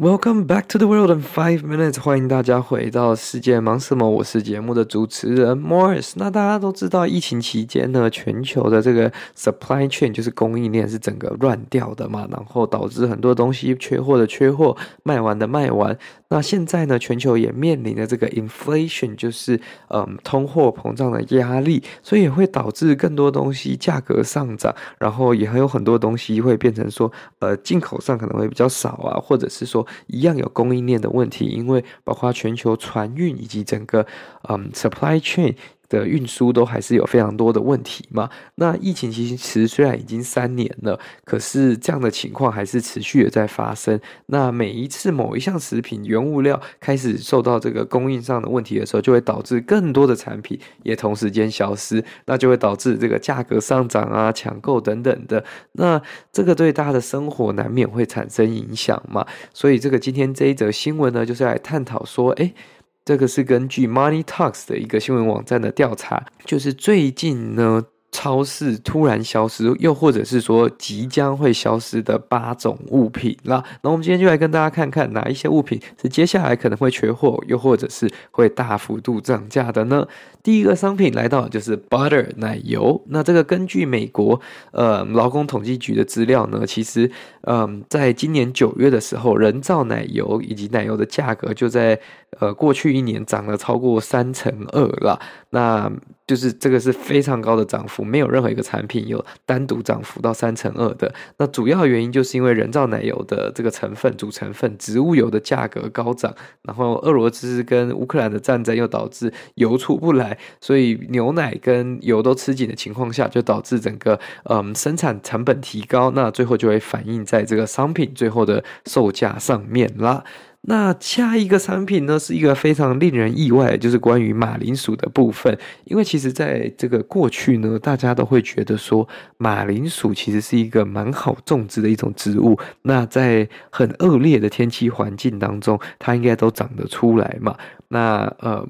Welcome back to the world in five minutes。欢迎大家回到世界忙什么？我是节目的主持人 Morris。那大家都知道，疫情期间呢，全球的这个 supply chain 就是供应链是整个乱掉的嘛，然后导致很多东西缺货的缺货，卖完的卖完。那现在呢，全球也面临着这个 inflation，就是嗯通货膨胀的压力，所以也会导致更多东西价格上涨，然后也还有很多东西会变成说，呃，进口上可能会比较少啊，或者是说。一样有供应链的问题，因为包括全球船运以及整个嗯 supply chain 的运输都还是有非常多的问题嘛。那疫情其实虽然已经三年了，可是这样的情况还是持续的在发生。那每一次某一项食品原物料开始受到这个供应上的问题的时候，就会导致更多的产品也同时间消失，那就会导致这个价格上涨啊、抢购等等的。那这个对大家的生活难免会产生影响嘛。所以这个今天这一则新闻呢，就是来探讨说，诶。这个是根据 Money Talks 的一个新闻网站的调查，就是最近呢，超市突然消失，又或者是说即将会消失的八种物品啦。那我们今天就来跟大家看看哪一些物品是接下来可能会缺货，又或者是会大幅度涨价的呢？第一个商品来到就是 butter 奶油。那这个根据美国呃劳工统计局的资料呢，其实嗯、在今年九月的时候，人造奶油以及奶油的价格就在呃过去一年涨了超过三成二了。那就是这个是非常高的涨幅，没有任何一个产品有单独涨幅到三成二的。那主要原因就是因为人造奶油的这个成分主成分植物油的价格高涨，然后俄罗斯跟乌克兰的战争又导致油出不来，所以牛奶跟油都吃紧的情况下，就导致整个嗯生产成本提高，那最后就会反映在这个商品最后的售价上面啦。那下一个产品呢，是一个非常令人意外，就是关于马铃薯的部分。因为其实在这个过去呢，大家都会觉得说，马铃薯其实是一个蛮好种植的一种植物。那在很恶劣的天气环境当中，它应该都长得出来嘛。那呃。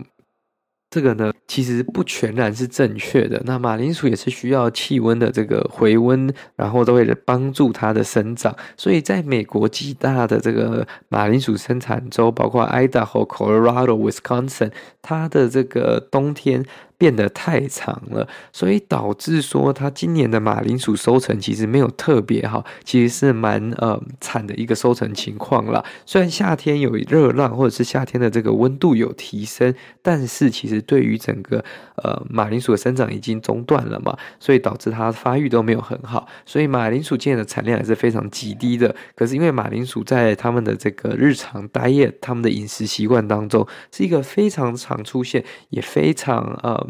这个呢，其实不全然是正确的。那马铃薯也是需要气温的这个回温，然后都会帮助它的生长。所以在美国几大的这个马铃薯生产州，包括 Idaho、Colorado、Wisconsin，它的这个冬天。变得太长了，所以导致说它今年的马铃薯收成其实没有特别好，其实是蛮呃惨的一个收成情况啦。虽然夏天有热浪，或者是夏天的这个温度有提升，但是其实对于整个呃马铃薯的生长已经中断了嘛，所以导致它发育都没有很好。所以马铃薯今年的产量也是非常极低的。可是因为马铃薯在他们的这个日常待业他们的饮食习惯当中是一个非常常出现，也非常呃。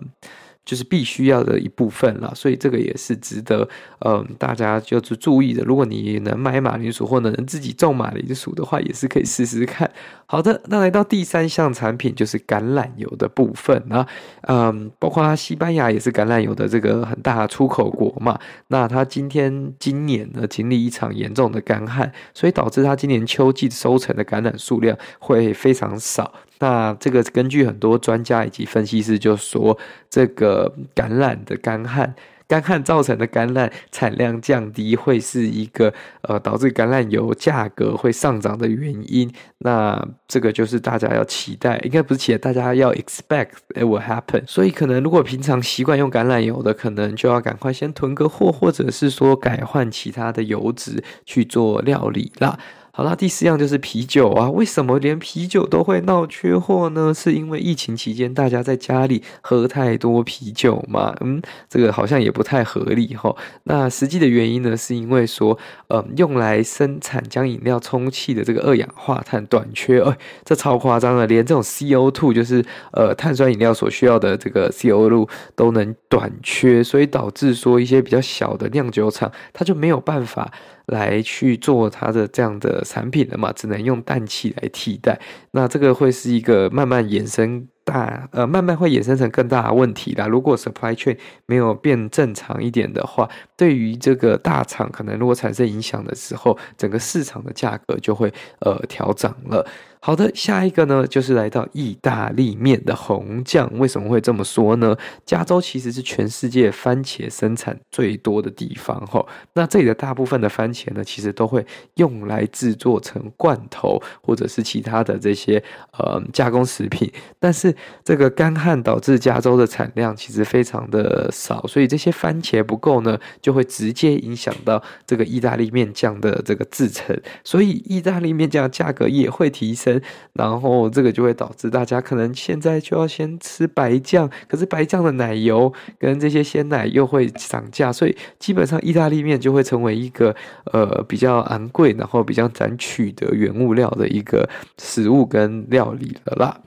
就是必须要的一部分了，所以这个也是值得嗯大家就是注意的。如果你能买马铃薯，或者能自己种马铃薯的话，也是可以试试看。好的，那来到第三项产品就是橄榄油的部分啊，嗯，包括西班牙也是橄榄油的这个很大出口国嘛。那它今天今年呢经历一场严重的干旱，所以导致它今年秋季收成的橄榄数量会非常少。那这个根据很多专家以及分析师就说，这个橄榄的干旱，干旱造成的橄榄产量降低，会是一个呃导致橄榄油价格会上涨的原因。那这个就是大家要期待，应该不是期待，大家要 expect it will happen。所以可能如果平常习惯用橄榄油的，可能就要赶快先囤个货，或者是说改换其他的油脂去做料理啦。好啦，第四样就是啤酒啊，为什么连啤酒都会闹缺货呢？是因为疫情期间大家在家里喝太多啤酒嘛？嗯，这个好像也不太合理齁。那实际的原因呢，是因为说，呃，用来生产将饮料充气的这个二氧化碳短缺，哎，这超夸张了，连这种 CO2 就是呃碳酸饮料所需要的这个 CO2 都能短缺，所以导致说一些比较小的酿酒厂，它就没有办法。来去做它的这样的产品了嘛，只能用氮气来替代。那这个会是一个慢慢衍生大，呃，慢慢会衍生成更大的问题啦。如果 supply chain 没有变正常一点的话，对于这个大厂可能如果产生影响的时候，整个市场的价格就会呃调涨了。好的，下一个呢，就是来到意大利面的红酱。为什么会这么说呢？加州其实是全世界番茄生产最多的地方，吼。那这里的大部分的番茄呢，其实都会用来制作成罐头，或者是其他的这些呃加工食品。但是这个干旱导致加州的产量其实非常的少，所以这些番茄不够呢，就会直接影响到这个意大利面酱的这个制成，所以意大利面酱价格也会提升。然后这个就会导致大家可能现在就要先吃白酱，可是白酱的奶油跟这些鲜奶又会涨价，所以基本上意大利面就会成为一个呃比较昂贵，然后比较难取得原物料的一个食物跟料理了啦。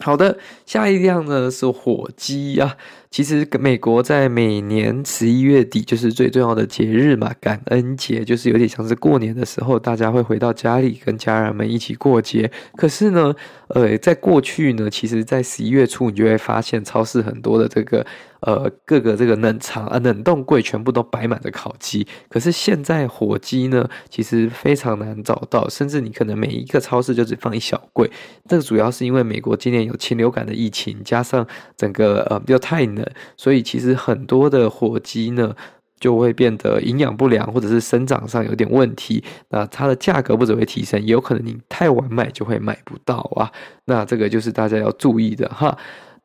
好的，下一样呢是火鸡呀。其实美国在每年十一月底就是最重要的节日嘛，感恩节就是有点像是过年的时候，大家会回到家里跟家人们一起过节。可是呢，呃，在过去呢，其实，在十一月初，你就会发现超市很多的这个呃各个这个冷藏啊冷冻柜全部都摆满着烤鸡。可是现在火鸡呢，其实非常难找到，甚至你可能每一个超市就只放一小柜。这个主要是因为美国今年有禽流感的疫情，加上整个呃又太冷。所以其实很多的火鸡呢，就会变得营养不良，或者是生长上有点问题。那它的价格不只会提升，有可能你太晚买就会买不到啊。那这个就是大家要注意的哈。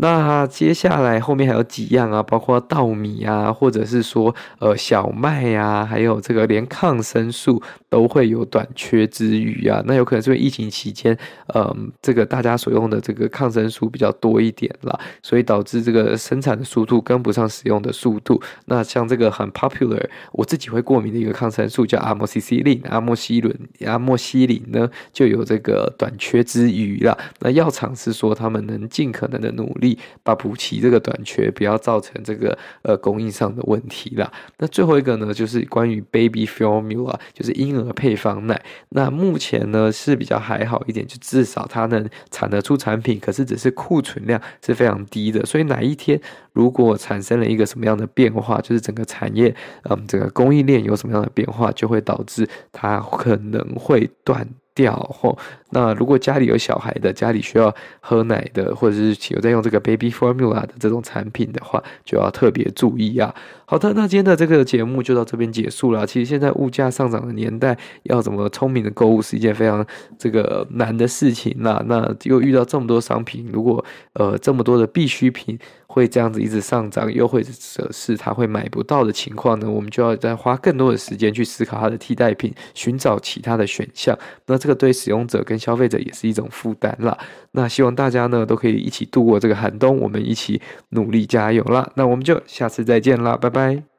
那接下来后面还有几样啊，包括稻米啊，或者是说呃小麦呀，还有这个连抗生素都会有短缺之余啊。那有可能是因为疫情期间，嗯，这个大家所用的这个抗生素比较多一点啦，所以导致这个生产的速度跟不上使用的速度。那像这个很 popular，我自己会过敏的一个抗生素叫阿莫西西林、阿莫西伦、阿莫西林呢，就有这个短缺之余啦。那药厂是说他们能尽可能的努力。把补齐这个短缺，不要造成这个呃供应上的问题啦。那最后一个呢，就是关于 baby formula，就是婴儿配方奶。那目前呢是比较还好一点，就至少它能产得出产品，可是只是库存量是非常低的。所以哪一天如果产生了一个什么样的变化，就是整个产业嗯整个供应链有什么样的变化，就会导致它可能会断。掉后，那如果家里有小孩的，家里需要喝奶的，或者是有在用这个 baby formula 的这种产品的话，就要特别注意啊。好的，那今天的这个节目就到这边结束了。其实现在物价上涨的年代，要怎么聪明的购物是一件非常这个难的事情啦。那又遇到这么多商品，如果呃这么多的必需品会这样子一直上涨，又或者是他会买不到的情况呢，我们就要再花更多的时间去思考它的替代品，寻找其他的选项。那这个对使用者跟消费者也是一种负担啦。那希望大家呢都可以一起度过这个寒冬，我们一起努力加油啦。那我们就下次再见啦，拜拜。